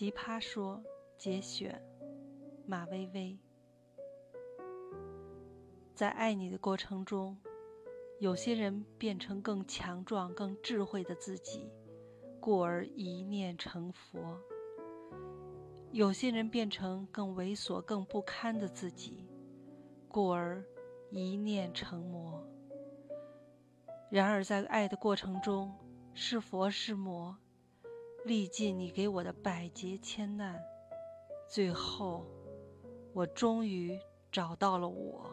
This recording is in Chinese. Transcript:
奇葩说节选，马薇薇。在爱你的过程中，有些人变成更强壮、更智慧的自己，故而一念成佛；有些人变成更猥琐、更不堪的自己，故而一念成魔。然而，在爱的过程中，是佛是魔，历尽你给我的百劫千难，最后，我终于找到了我。